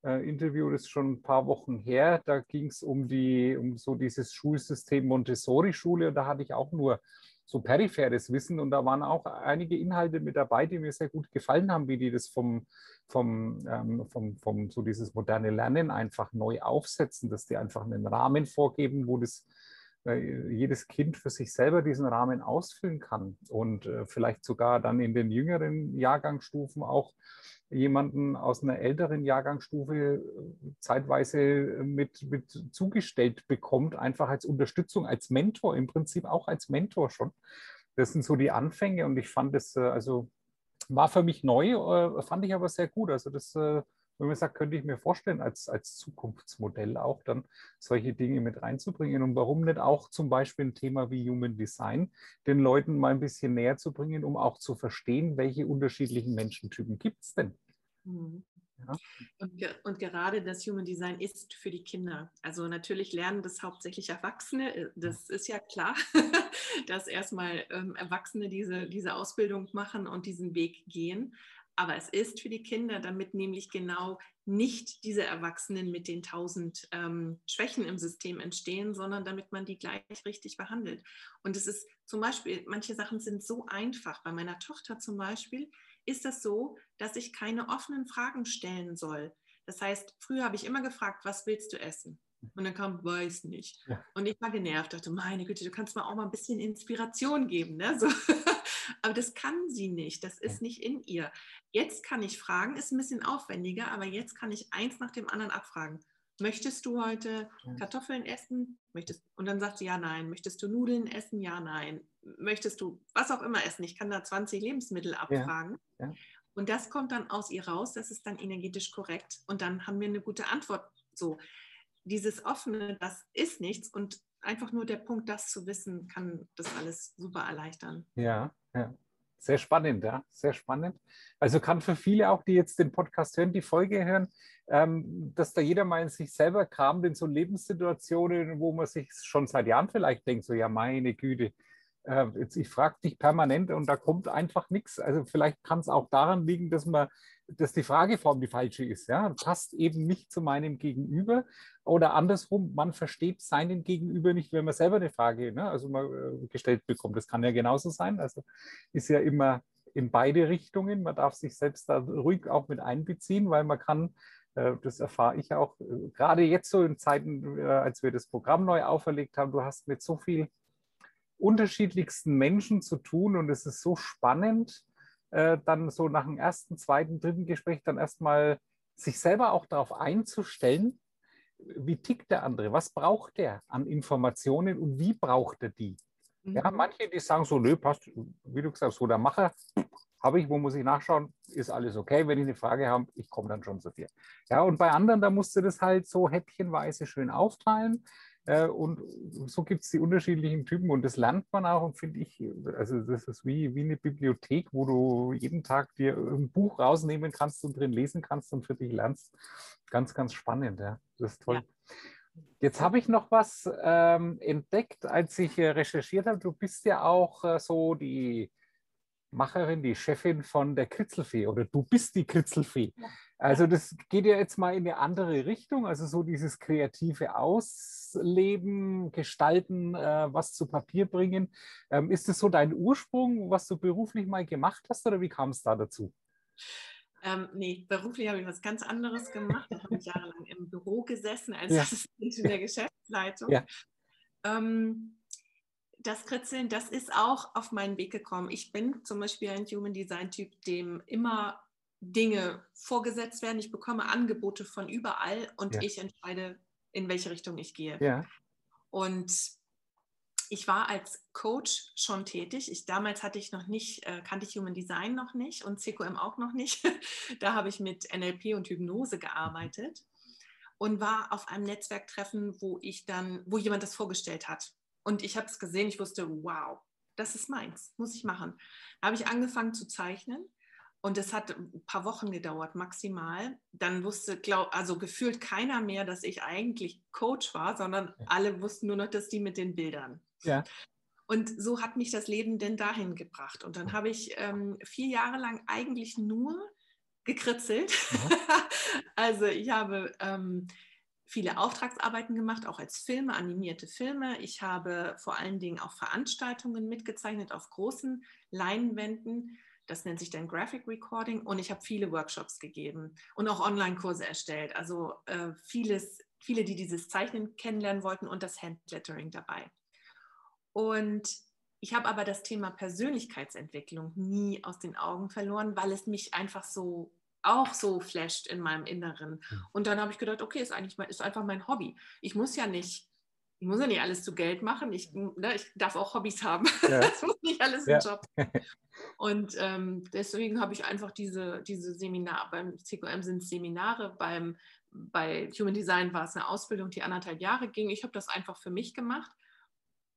äh, Interview, das ist schon ein paar Wochen her, da ging es um die, um so dieses Schulsystem Montessori-Schule und da hatte ich auch nur so peripheres Wissen. Und da waren auch einige Inhalte mit dabei, die mir sehr gut gefallen haben, wie die das vom, vom, ähm, vom, vom so dieses moderne Lernen einfach neu aufsetzen, dass die einfach einen Rahmen vorgeben, wo das jedes Kind für sich selber diesen Rahmen ausfüllen kann und äh, vielleicht sogar dann in den jüngeren Jahrgangsstufen auch jemanden aus einer älteren Jahrgangsstufe äh, zeitweise äh, mit, mit zugestellt bekommt, einfach als Unterstützung, als Mentor, im Prinzip auch als Mentor schon. Das sind so die Anfänge und ich fand es, äh, also war für mich neu, fand ich aber sehr gut. Also das wenn man sagt, könnte ich mir vorstellen, als, als Zukunftsmodell auch dann solche Dinge mit reinzubringen. Und warum nicht auch zum Beispiel ein Thema wie Human Design den Leuten mal ein bisschen näher zu bringen, um auch zu verstehen, welche unterschiedlichen Menschentypen gibt es denn? Mhm. Ja. Und, und, gerade das Human Design ist für die Kinder. Also natürlich lernen das hauptsächlich Erwachsene. Äh, das ist ja klar, dass erstmal ähm, Erwachsene diese, diese Ausbildung machen und diesen Weg gehen. Aber es ist für die Kinder, damit nämlich genau nicht diese Erwachsenen mit den tausend ähm, Schwächen im System entstehen, sondern damit man die gleich richtig behandelt. Und es ist zum Beispiel, manche Sachen sind so einfach. Bei meiner Tochter zum Beispiel ist das so, dass ich keine offenen Fragen stellen soll. Das heißt, früher habe ich immer gefragt, was willst du essen? Und dann kam, weiß nicht. Ja. Und ich war genervt, dachte, meine Güte, du kannst mir auch mal ein bisschen Inspiration geben. Ne? So. aber das kann sie nicht. Das ist nicht in ihr. Jetzt kann ich fragen, ist ein bisschen aufwendiger, aber jetzt kann ich eins nach dem anderen abfragen. Möchtest du heute Kartoffeln essen? Möchtest, und dann sagt sie ja, nein. Möchtest du Nudeln essen? Ja, nein. Möchtest du was auch immer essen? Ich kann da 20 Lebensmittel abfragen. Ja, ja. Und das kommt dann aus ihr raus, das ist dann energetisch korrekt. Und dann haben wir eine gute Antwort. So, dieses offene, das ist nichts. Und einfach nur der Punkt, das zu wissen, kann das alles super erleichtern. Ja, Sehr spannend, ja, sehr spannend. Also kann für viele auch, die jetzt den Podcast hören, die Folge hören, ähm, dass da jeder mal in sich selber kramt in so Lebenssituationen, wo man sich schon seit Jahren vielleicht denkt, so ja, meine Güte, äh, jetzt, ich frage dich permanent und da kommt einfach nichts. Also vielleicht kann es auch daran liegen, dass man, dass die Frageform die falsche ist. Ja? Passt eben nicht zu meinem Gegenüber. Oder andersrum, man versteht seinen Gegenüber nicht, wenn man selber eine Frage ne, also mal, äh, gestellt bekommt. Das kann ja genauso sein. Also ist ja immer in beide Richtungen. Man darf sich selbst da ruhig auch mit einbeziehen, weil man kann äh, das erfahre ich auch äh, gerade jetzt so in Zeiten, als wir das Programm neu auferlegt haben. Du hast mit so viel unterschiedlichsten Menschen zu tun und es ist so spannend, äh, dann so nach dem ersten, zweiten, dritten Gespräch dann erstmal sich selber auch darauf einzustellen, wie tickt der andere, was braucht der an Informationen und wie braucht er die. Mhm. Ja, manche, die sagen so, nö, passt, wie du gesagt hast, so der Macher, habe ich, wo muss ich nachschauen, ist alles okay. Wenn ich eine Frage habe, ich komme dann schon zu dir. Ja, und bei anderen, da musst du das halt so häppchenweise schön aufteilen. Äh, und so gibt es die unterschiedlichen Typen und das lernt man auch und finde ich, also das ist wie, wie eine Bibliothek, wo du jeden Tag dir ein Buch rausnehmen kannst und drin lesen kannst und für dich lernst. Ganz, ganz spannend, ja. Das ist toll. Ja. Jetzt habe ich noch was ähm, entdeckt, als ich äh, recherchiert habe. Du bist ja auch äh, so die Macherin, die Chefin von der Kritzelfee oder du bist die Kritzelfee. Also das geht ja jetzt mal in eine andere Richtung, also so dieses kreative Ausleben, Gestalten, äh, was zu Papier bringen. Ähm, ist das so dein Ursprung, was du beruflich mal gemacht hast oder wie kam es da dazu? Ähm, nee, beruflich habe ich was ganz anderes gemacht. Da habe ich jahrelang im Büro gesessen als ja. Assistentin der Geschäftsleitung. Ja. Ähm, das Kritzeln, das ist auch auf meinen Weg gekommen. Ich bin zum Beispiel ein Human Design Typ, dem immer Dinge vorgesetzt werden. Ich bekomme Angebote von überall und ja. ich entscheide, in welche Richtung ich gehe. Ja. Und ich war als Coach schon tätig. Ich, damals hatte ich noch nicht, äh, kannte ich Human Design noch nicht und CQM auch noch nicht. da habe ich mit NLP und Hypnose gearbeitet und war auf einem Netzwerktreffen, wo ich dann, wo jemand das vorgestellt hat. Und ich habe es gesehen, ich wusste, wow, das ist meins, muss ich machen. Da habe ich angefangen zu zeichnen und es hat ein paar Wochen gedauert, maximal. Dann wusste, glaub, also gefühlt keiner mehr, dass ich eigentlich Coach war, sondern alle wussten nur noch, dass die mit den Bildern. Ja. Und so hat mich das Leben denn dahin gebracht. Und dann habe ich ähm, vier Jahre lang eigentlich nur gekritzelt. also ich habe ähm, viele Auftragsarbeiten gemacht, auch als Filme, animierte Filme. Ich habe vor allen Dingen auch Veranstaltungen mitgezeichnet auf großen Leinwänden. Das nennt sich dann Graphic Recording. Und ich habe viele Workshops gegeben und auch Online-Kurse erstellt. Also äh, vieles, viele, die dieses Zeichnen kennenlernen wollten und das Handlettering dabei. Und ich habe aber das Thema Persönlichkeitsentwicklung nie aus den Augen verloren, weil es mich einfach so auch so flasht in meinem Inneren. Und dann habe ich gedacht, okay, ist eigentlich ist einfach mein Hobby. Ich muss ja nicht, ich muss ja nicht alles zu Geld machen. Ich, ne, ich darf auch Hobbys haben. Ja. das muss nicht alles ein ja. Job. Und ähm, deswegen habe ich einfach diese, diese Seminare, beim CQM sind es Seminare, beim, bei Human Design war es eine Ausbildung, die anderthalb Jahre ging. Ich habe das einfach für mich gemacht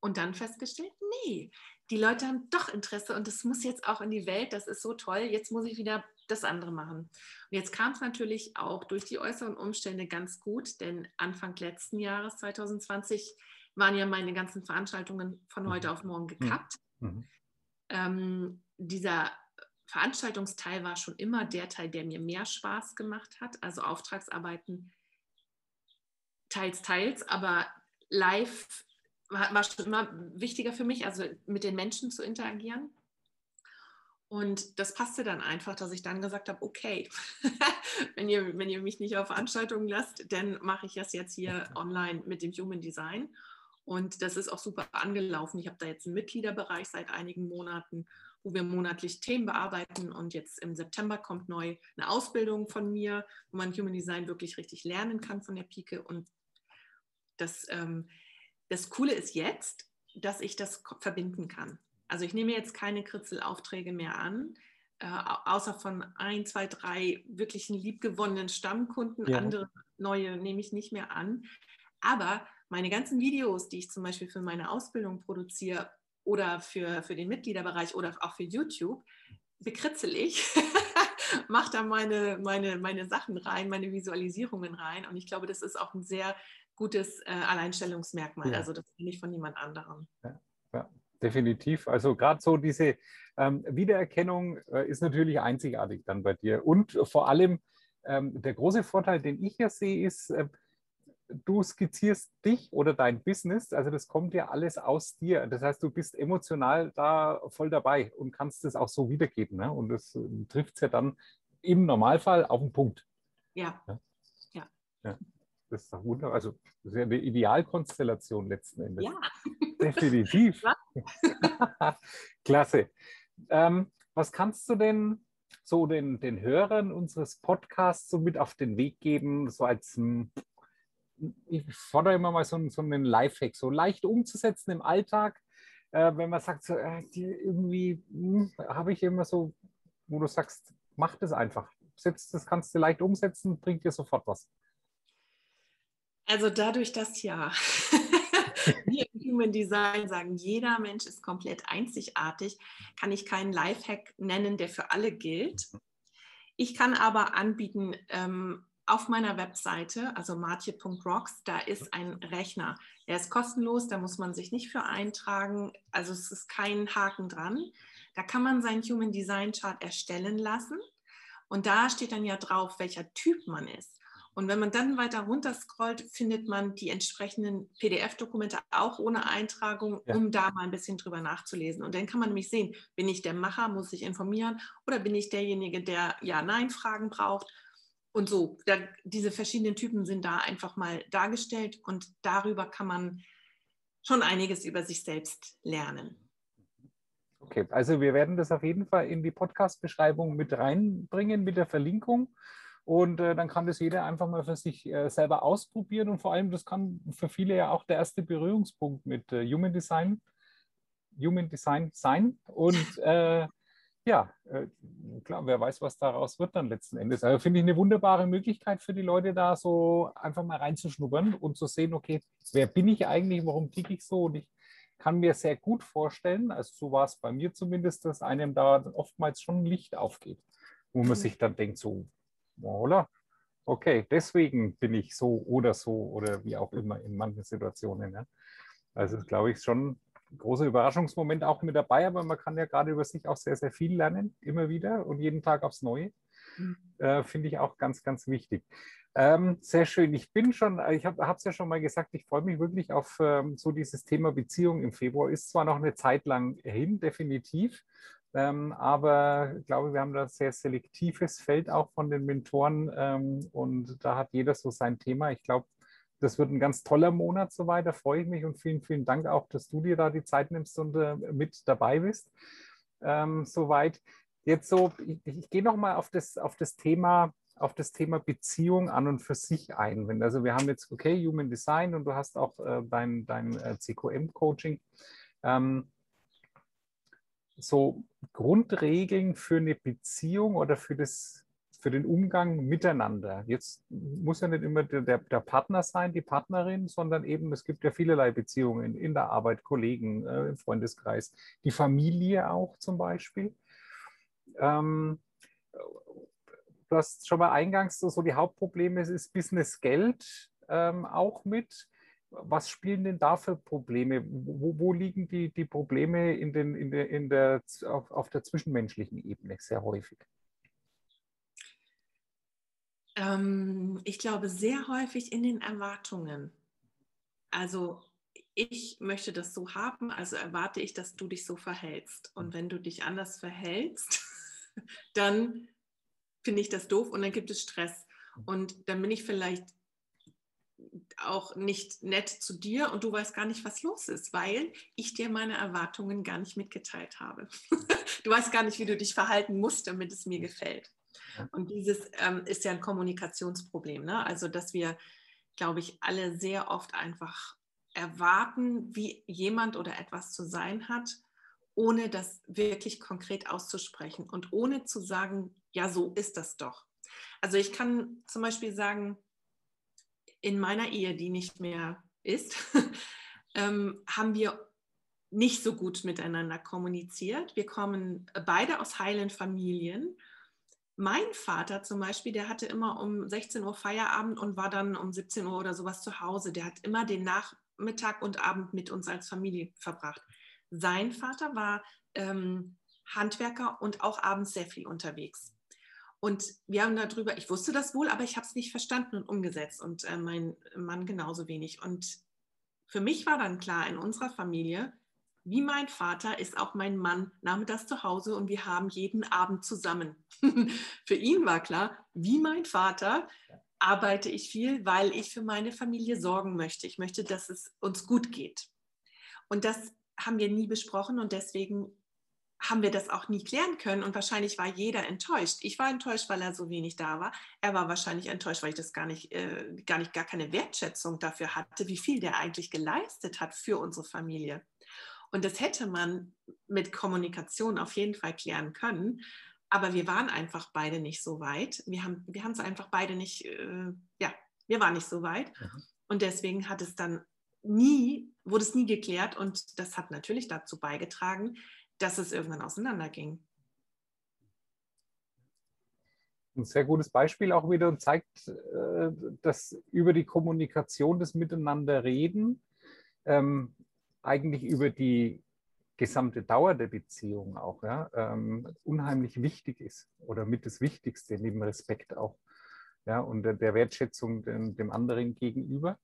und dann festgestellt, nee, die Leute haben doch Interesse und das muss jetzt auch in die Welt, das ist so toll, jetzt muss ich wieder das andere machen. Und jetzt kam es natürlich auch durch die äußeren Umstände ganz gut, denn Anfang letzten Jahres, 2020, waren ja meine ganzen Veranstaltungen von heute mhm. auf morgen mhm. gekappt. Mhm. Ähm, dieser Veranstaltungsteil war schon immer der Teil, der mir mehr Spaß gemacht hat, also Auftragsarbeiten teils, teils, aber live war, war schon immer wichtiger für mich, also mit den Menschen zu interagieren. Und das passte dann einfach, dass ich dann gesagt habe, okay, wenn, ihr, wenn ihr mich nicht auf Veranstaltungen lasst, dann mache ich das jetzt hier online mit dem Human Design. Und das ist auch super angelaufen. Ich habe da jetzt einen Mitgliederbereich seit einigen Monaten wo wir monatlich Themen bearbeiten. Und jetzt im September kommt neu eine Ausbildung von mir, wo man Human Design wirklich richtig lernen kann von der Pike. Und das, ähm, das Coole ist jetzt, dass ich das verbinden kann. Also ich nehme jetzt keine Kritzelaufträge mehr an, äh, außer von ein, zwei, drei wirklichen liebgewonnenen Stammkunden. Ja. Andere neue nehme ich nicht mehr an. Aber meine ganzen Videos, die ich zum Beispiel für meine Ausbildung produziere oder für, für den Mitgliederbereich oder auch für YouTube, bekritzel ich, mache da meine, meine, meine Sachen rein, meine Visualisierungen rein. Und ich glaube, das ist auch ein sehr gutes äh, Alleinstellungsmerkmal. Ja. Also das bin ich von niemand anderem. Ja, definitiv. Also gerade so diese ähm, Wiedererkennung äh, ist natürlich einzigartig dann bei dir. Und vor allem ähm, der große Vorteil, den ich ja sehe, ist, äh, du skizzierst dich oder dein Business, also das kommt ja alles aus dir. Das heißt, du bist emotional da voll dabei und kannst es auch so wiedergeben. Ne? Und das äh, trifft es ja dann im Normalfall auf den Punkt. Ja. ja. ja. ja. Das ist doch wunderbar. Also, das ist ja eine Idealkonstellation letzten Endes. Ja. Definitiv. Klasse. Ähm, was kannst du denn so den, den Hörern unseres Podcasts so mit auf den Weg geben, so als, hm, ich fordere immer mal so, so einen Lifehack, so leicht umzusetzen im Alltag, äh, wenn man sagt, so, äh, irgendwie hm, habe ich immer so, wo du sagst, mach das einfach. Setz, das kannst du leicht umsetzen, bringt dir sofort was. Also dadurch, dass ja wir im Human Design sagen, jeder Mensch ist komplett einzigartig, kann ich keinen Lifehack nennen, der für alle gilt. Ich kann aber anbieten, ähm, auf meiner Webseite, also martje.rocks, da ist ein Rechner. Der ist kostenlos, da muss man sich nicht für eintragen. Also es ist kein Haken dran. Da kann man seinen Human Design Chart erstellen lassen. Und da steht dann ja drauf, welcher Typ man ist. Und wenn man dann weiter runter scrollt, findet man die entsprechenden PDF-Dokumente auch ohne Eintragung, ja. um da mal ein bisschen drüber nachzulesen. Und dann kann man nämlich sehen, bin ich der Macher, muss ich informieren oder bin ich derjenige, der Ja-Nein-Fragen braucht. Und so, da, diese verschiedenen Typen sind da einfach mal dargestellt und darüber kann man schon einiges über sich selbst lernen. Okay, also wir werden das auf jeden Fall in die Podcast-Beschreibung mit reinbringen mit der Verlinkung. Und äh, dann kann das jeder einfach mal für sich äh, selber ausprobieren. Und vor allem, das kann für viele ja auch der erste Berührungspunkt mit äh, Human Design, Human Design sein. Und äh, ja, äh, klar, wer weiß, was daraus wird dann letzten Endes. Also finde ich eine wunderbare Möglichkeit für die Leute da so einfach mal reinzuschnuppern und zu sehen, okay, wer bin ich eigentlich, warum ticke ich so? Und ich kann mir sehr gut vorstellen, also so war es bei mir zumindest, dass einem da oftmals schon Licht aufgeht, wo man mhm. sich dann denkt, so, Voilà. Okay, deswegen bin ich so oder so oder wie auch immer in manchen Situationen. Ja. Also glaube ich schon ein großer Überraschungsmoment auch mit dabei, aber man kann ja gerade über sich auch sehr, sehr viel lernen, immer wieder und jeden Tag aufs Neue. Mhm. Äh, Finde ich auch ganz, ganz wichtig. Ähm, sehr schön. Ich bin schon, ich habe es ja schon mal gesagt, ich freue mich wirklich auf ähm, so dieses Thema Beziehung im Februar. Ist zwar noch eine Zeit lang hin, definitiv, ähm, aber ich glaube, wir haben da ein sehr selektives Feld auch von den Mentoren ähm, und da hat jeder so sein Thema. Ich glaube, das wird ein ganz toller Monat soweit. Da freue ich mich und vielen, vielen Dank auch, dass du dir da die Zeit nimmst und äh, mit dabei bist. Ähm, soweit. Jetzt so, ich, ich gehe nochmal auf das, auf das Thema auf das Thema Beziehung an und für sich ein. Also wir haben jetzt, okay, Human Design und du hast auch äh, dein, dein äh, CQM-Coaching. Ähm, so Grundregeln für eine Beziehung oder für, das, für den Umgang miteinander. Jetzt muss ja nicht immer der, der Partner sein, die Partnerin, sondern eben es gibt ja vielerlei Beziehungen in der Arbeit, Kollegen, äh, im Freundeskreis, die Familie auch zum Beispiel. Ähm, du hast schon mal eingangs so, so die Hauptprobleme, es ist Business Geld ähm, auch mit was spielen denn da für Probleme? Wo, wo liegen die, die Probleme in den, in der, in der, auf, auf der zwischenmenschlichen Ebene sehr häufig? Ähm, ich glaube, sehr häufig in den Erwartungen. Also ich möchte das so haben, also erwarte ich, dass du dich so verhältst. Und wenn du dich anders verhältst, dann finde ich das doof und dann gibt es Stress. Und dann bin ich vielleicht auch nicht nett zu dir und du weißt gar nicht, was los ist, weil ich dir meine Erwartungen gar nicht mitgeteilt habe. du weißt gar nicht, wie du dich verhalten musst, damit es mir gefällt. Und dieses ähm, ist ja ein Kommunikationsproblem. Ne? Also, dass wir, glaube ich, alle sehr oft einfach erwarten, wie jemand oder etwas zu sein hat, ohne das wirklich konkret auszusprechen und ohne zu sagen, ja, so ist das doch. Also ich kann zum Beispiel sagen, in meiner Ehe, die nicht mehr ist, ähm, haben wir nicht so gut miteinander kommuniziert. Wir kommen beide aus heilen Familien. Mein Vater zum Beispiel, der hatte immer um 16 Uhr Feierabend und war dann um 17 Uhr oder sowas zu Hause. Der hat immer den Nachmittag und Abend mit uns als Familie verbracht. Sein Vater war ähm, Handwerker und auch abends sehr viel unterwegs. Und wir haben darüber, ich wusste das wohl, aber ich habe es nicht verstanden und umgesetzt und äh, mein Mann genauso wenig. Und für mich war dann klar, in unserer Familie, wie mein Vater ist auch mein Mann nachmittags zu Hause und wir haben jeden Abend zusammen. für ihn war klar, wie mein Vater arbeite ich viel, weil ich für meine Familie sorgen möchte. Ich möchte, dass es uns gut geht. Und das haben wir nie besprochen und deswegen haben wir das auch nie klären können und wahrscheinlich war jeder enttäuscht. Ich war enttäuscht, weil er so wenig da war. Er war wahrscheinlich enttäuscht, weil ich das gar nicht, äh, gar nicht, gar keine Wertschätzung dafür hatte, wie viel der eigentlich geleistet hat für unsere Familie. Und das hätte man mit Kommunikation auf jeden Fall klären können. Aber wir waren einfach beide nicht so weit. Wir haben wir es einfach beide nicht, äh, ja, wir waren nicht so weit. Mhm. Und deswegen hat es dann nie, wurde es nie geklärt. Und das hat natürlich dazu beigetragen, dass es irgendwann auseinanderging. Ein sehr gutes Beispiel auch wieder und zeigt, äh, dass über die Kommunikation, das Miteinanderreden, ähm, eigentlich über die gesamte Dauer der Beziehung auch ja, ähm, unheimlich wichtig ist oder mit das Wichtigste, neben Respekt auch ja, und der Wertschätzung dem, dem anderen gegenüber.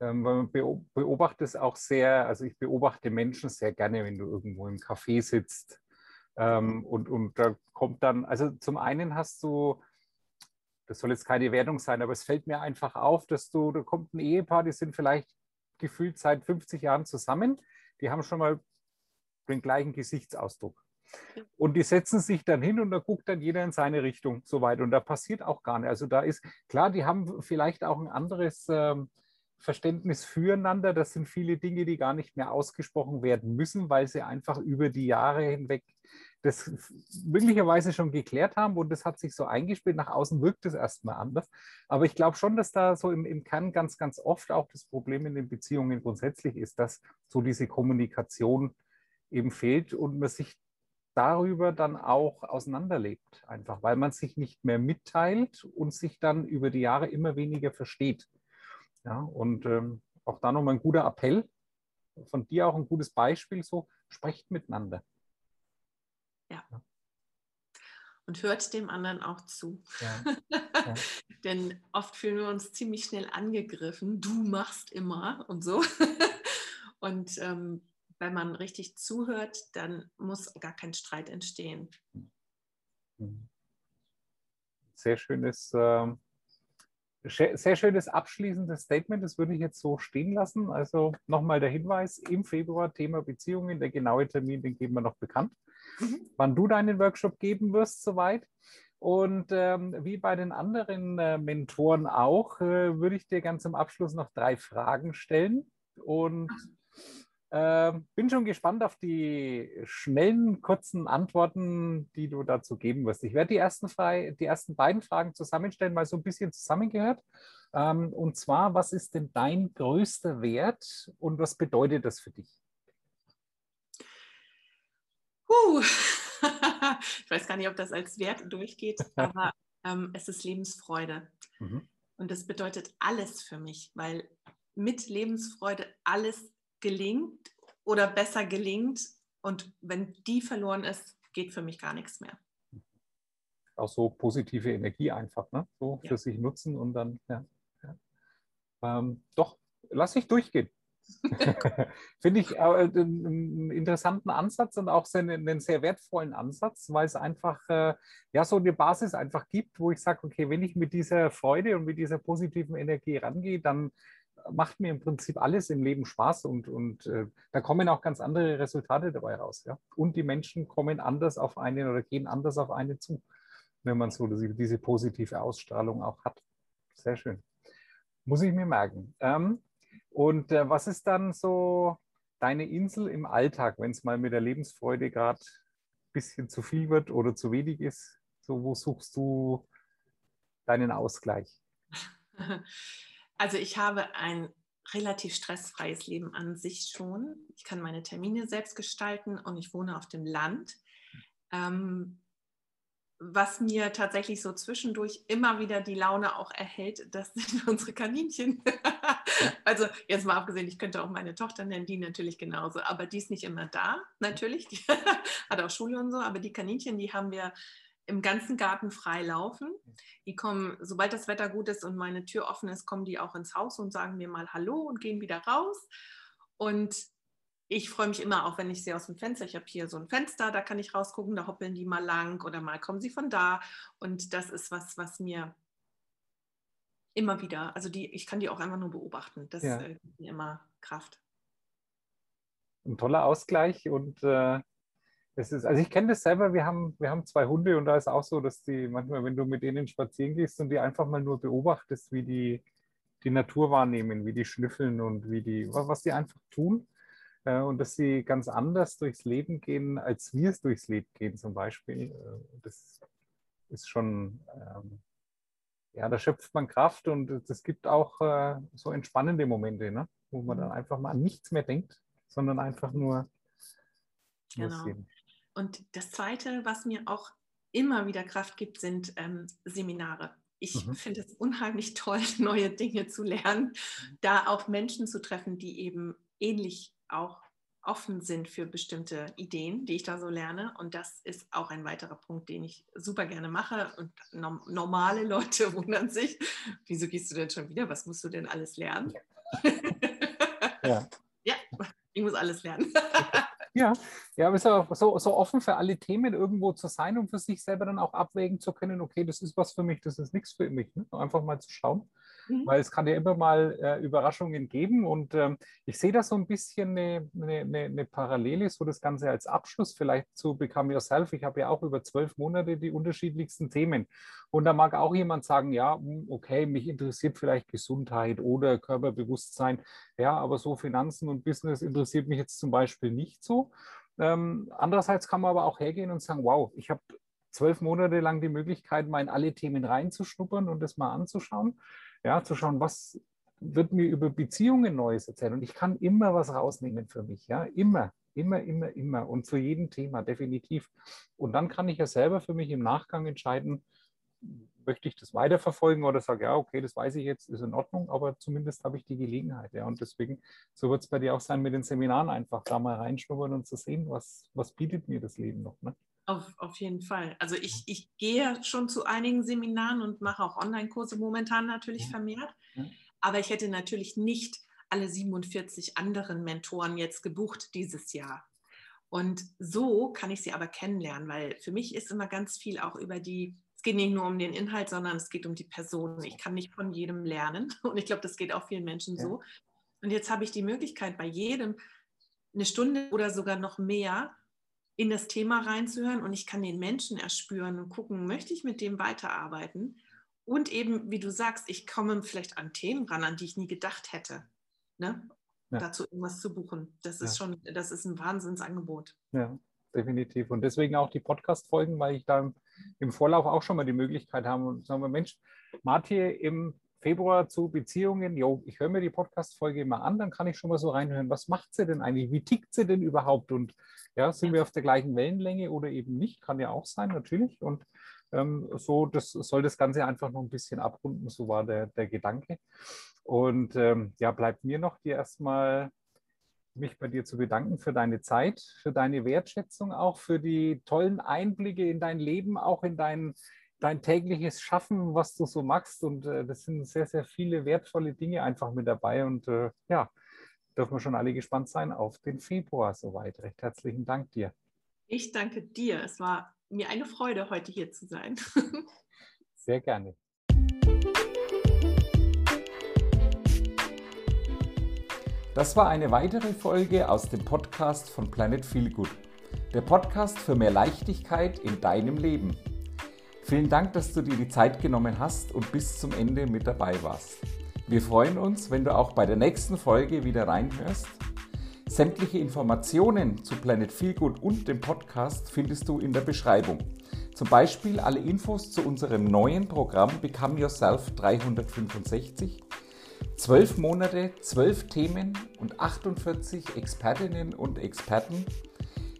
Ähm, man beobachtet es auch sehr, also ich beobachte Menschen sehr gerne, wenn du irgendwo im Café sitzt ähm, und, und da kommt dann, also zum einen hast du, das soll jetzt keine Wertung sein, aber es fällt mir einfach auf, dass du, da kommt ein Ehepaar, die sind vielleicht gefühlt seit 50 Jahren zusammen, die haben schon mal den gleichen Gesichtsausdruck. Und die setzen sich dann hin und da guckt dann jeder in seine Richtung so weit. Und da passiert auch gar nicht. Also da ist klar, die haben vielleicht auch ein anderes ähm, Verständnis füreinander. Das sind viele Dinge, die gar nicht mehr ausgesprochen werden müssen, weil sie einfach über die Jahre hinweg das möglicherweise schon geklärt haben und das hat sich so eingespielt. Nach außen wirkt es erstmal anders. Aber ich glaube schon, dass da so im, im Kern ganz, ganz oft auch das Problem in den Beziehungen grundsätzlich ist, dass so diese Kommunikation eben fehlt und man sich darüber dann auch auseinanderlebt, einfach weil man sich nicht mehr mitteilt und sich dann über die Jahre immer weniger versteht. Ja, und ähm, auch da nochmal ein guter Appell, von dir auch ein gutes Beispiel, so sprecht miteinander. Ja. ja. Und hört dem anderen auch zu. Ja. Ja. Denn oft fühlen wir uns ziemlich schnell angegriffen. Du machst immer und so. und ähm, wenn man richtig zuhört, dann muss gar kein Streit entstehen. Mhm. Sehr schönes äh, sehr schönes abschließendes Statement, das würde ich jetzt so stehen lassen. Also nochmal der Hinweis, im Februar Thema Beziehungen, der genaue Termin, den geben wir noch bekannt, mhm. wann du deinen Workshop geben wirst soweit. Und ähm, wie bei den anderen äh, Mentoren auch, äh, würde ich dir ganz zum Abschluss noch drei Fragen stellen. Und äh, bin schon gespannt auf die schnellen, kurzen Antworten, die du dazu geben wirst. Ich werde die ersten, frei, die ersten beiden Fragen zusammenstellen, mal so ein bisschen zusammengehört. Ähm, und zwar, was ist denn dein größter Wert und was bedeutet das für dich? Puh. ich weiß gar nicht, ob das als Wert durchgeht, aber ähm, es ist Lebensfreude. Mhm. Und das bedeutet alles für mich, weil mit Lebensfreude alles gelingt oder besser gelingt. Und wenn die verloren ist, geht für mich gar nichts mehr. Auch so positive Energie einfach, ne? So ja. für sich nutzen und dann, ja. ja. Ähm, doch, lass ich durchgehen. Finde ich äh, einen interessanten Ansatz und auch einen sehr wertvollen Ansatz, weil es einfach äh, ja so eine Basis einfach gibt, wo ich sage, okay, wenn ich mit dieser Freude und mit dieser positiven Energie rangehe, dann macht mir im Prinzip alles im Leben Spaß und, und äh, da kommen auch ganz andere Resultate dabei raus. Ja? Und die Menschen kommen anders auf einen oder gehen anders auf einen zu, wenn man so diese, diese positive Ausstrahlung auch hat. Sehr schön. Muss ich mir merken. Ähm, und äh, was ist dann so deine Insel im Alltag, wenn es mal mit der Lebensfreude gerade ein bisschen zu viel wird oder zu wenig ist? So, wo suchst du deinen Ausgleich? Also ich habe ein relativ stressfreies Leben an sich schon. Ich kann meine Termine selbst gestalten und ich wohne auf dem Land. Ähm, was mir tatsächlich so zwischendurch immer wieder die Laune auch erhält, das sind unsere Kaninchen. also jetzt mal abgesehen, ich könnte auch meine Tochter nennen, die natürlich genauso, aber die ist nicht immer da, natürlich. Die hat auch Schule und so, aber die Kaninchen, die haben wir im ganzen Garten frei laufen. Die kommen, sobald das Wetter gut ist und meine Tür offen ist, kommen die auch ins Haus und sagen mir mal Hallo und gehen wieder raus. Und ich freue mich immer auch, wenn ich sehe aus dem Fenster. Ich habe hier so ein Fenster, da kann ich rausgucken, da hoppeln die mal lang oder mal kommen sie von da. Und das ist was, was mir immer wieder, also die, ich kann die auch einfach nur beobachten. Das ja. äh, gibt mir immer Kraft. Ein toller Ausgleich und äh, es ist, also ich kenne das selber, wir haben, wir haben zwei Hunde und da ist auch so, dass die manchmal, wenn du mit denen spazieren gehst und die einfach mal nur beobachtest, wie die die Natur wahrnehmen, wie die schnüffeln und wie die, was die einfach tun. Äh, und dass sie ganz anders durchs Leben gehen, als wir es durchs Leben gehen zum Beispiel. Äh, das ist schon, ähm, ja, da schöpft man Kraft und es gibt auch äh, so entspannende Momente, ne? wo man dann mhm. einfach mal an nichts mehr denkt, sondern einfach nur Genau. Und das Zweite, was mir auch immer wieder Kraft gibt, sind ähm, Seminare. Ich mhm. finde es unheimlich toll, neue Dinge zu lernen, da auch Menschen zu treffen, die eben ähnlich auch offen sind für bestimmte Ideen, die ich da so lerne. Und das ist auch ein weiterer Punkt, den ich super gerne mache. Und normale Leute wundern sich, wieso gehst du denn schon wieder? Was musst du denn alles lernen? Ja, ja ich muss alles lernen. Ja, ja, aber so, so offen für alle Themen irgendwo zu sein und für sich selber dann auch abwägen zu können, okay, das ist was für mich, das ist nichts für mich. Ne? Einfach mal zu schauen. Mhm. Weil es kann ja immer mal äh, Überraschungen geben und ähm, ich sehe da so ein bisschen eine, eine, eine, Parallele, so das Ganze als Abschluss vielleicht zu Become Yourself. Ich habe ja auch über zwölf Monate die unterschiedlichsten Themen und da mag auch jemand sagen, ja, hm, okay, mich interessiert vielleicht Gesundheit oder Körperbewusstsein, ja, aber so Finanzen und Business interessiert mich jetzt zum Beispiel nicht so. Ähm, andererseits kann man aber auch hergehen und sagen, wow, ich habe zwölf Monate lang die Möglichkeit, mal in alle Themen reinzuschnuppern und das mal anzuschauen. Ja, zu schauen, was wird mir über Beziehungen Neues erzählen. Und ich kann immer was rausnehmen für mich. Ja, immer, immer, immer, immer. Und zu jedem Thema, definitiv. Und dann kann ich ja selber für mich im Nachgang entscheiden, möchte ich das weiterverfolgen oder sage, ja, okay, das weiß ich jetzt, ist in Ordnung, aber zumindest habe ich die Gelegenheit. Ja. Und deswegen, so wird es bei dir auch sein mit den Seminaren, einfach da mal reinschnuppern und zu sehen, was, was bietet mir das Leben noch. Ne? Auf, auf jeden Fall. Also ich, ich gehe schon zu einigen Seminaren und mache auch Online-Kurse momentan natürlich vermehrt. Aber ich hätte natürlich nicht alle 47 anderen Mentoren jetzt gebucht dieses Jahr. Und so kann ich sie aber kennenlernen, weil für mich ist immer ganz viel auch über die, es geht nicht nur um den Inhalt, sondern es geht um die Person. Ich kann nicht von jedem lernen. Und ich glaube, das geht auch vielen Menschen so. Und jetzt habe ich die Möglichkeit, bei jedem eine Stunde oder sogar noch mehr in das Thema reinzuhören und ich kann den Menschen erspüren und gucken, möchte ich mit dem weiterarbeiten? Und eben, wie du sagst, ich komme vielleicht an Themen ran, an die ich nie gedacht hätte. Ne? Ja. Dazu irgendwas zu buchen. Das ist ja. schon, das ist ein Wahnsinnsangebot. Ja, definitiv. Und deswegen auch die Podcast-Folgen, weil ich da im Vorlauf auch schon mal die Möglichkeit habe und sagen wir, Mensch, Martin, im Februar zu Beziehungen, jo, ich höre mir die Podcast-Folge mal an, dann kann ich schon mal so reinhören, was macht sie denn eigentlich? Wie tickt sie denn überhaupt? Und ja, sind wir auf der gleichen Wellenlänge oder eben nicht? Kann ja auch sein, natürlich. Und ähm, so, das soll das Ganze einfach noch ein bisschen abrunden, so war der, der Gedanke. Und ähm, ja, bleibt mir noch dir erstmal mich bei dir zu bedanken für deine Zeit, für deine Wertschätzung, auch für die tollen Einblicke in dein Leben, auch in dein dein tägliches Schaffen, was du so machst. Und äh, das sind sehr, sehr viele wertvolle Dinge einfach mit dabei. Und äh, ja, dürfen wir schon alle gespannt sein auf den Februar soweit. Recht herzlichen Dank dir. Ich danke dir. Es war mir eine Freude, heute hier zu sein. sehr gerne. Das war eine weitere Folge aus dem Podcast von Planet Feel Good. Der Podcast für mehr Leichtigkeit in deinem Leben. Vielen Dank, dass du dir die Zeit genommen hast und bis zum Ende mit dabei warst. Wir freuen uns, wenn du auch bei der nächsten Folge wieder reinhörst. Sämtliche Informationen zu Planet Feelgood und dem Podcast findest du in der Beschreibung. Zum Beispiel alle Infos zu unserem neuen Programm Become Yourself 365. Zwölf Monate, zwölf Themen und 48 Expertinnen und Experten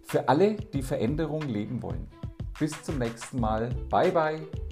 für alle, die Veränderung leben wollen. Bis zum nächsten Mal. Bye bye.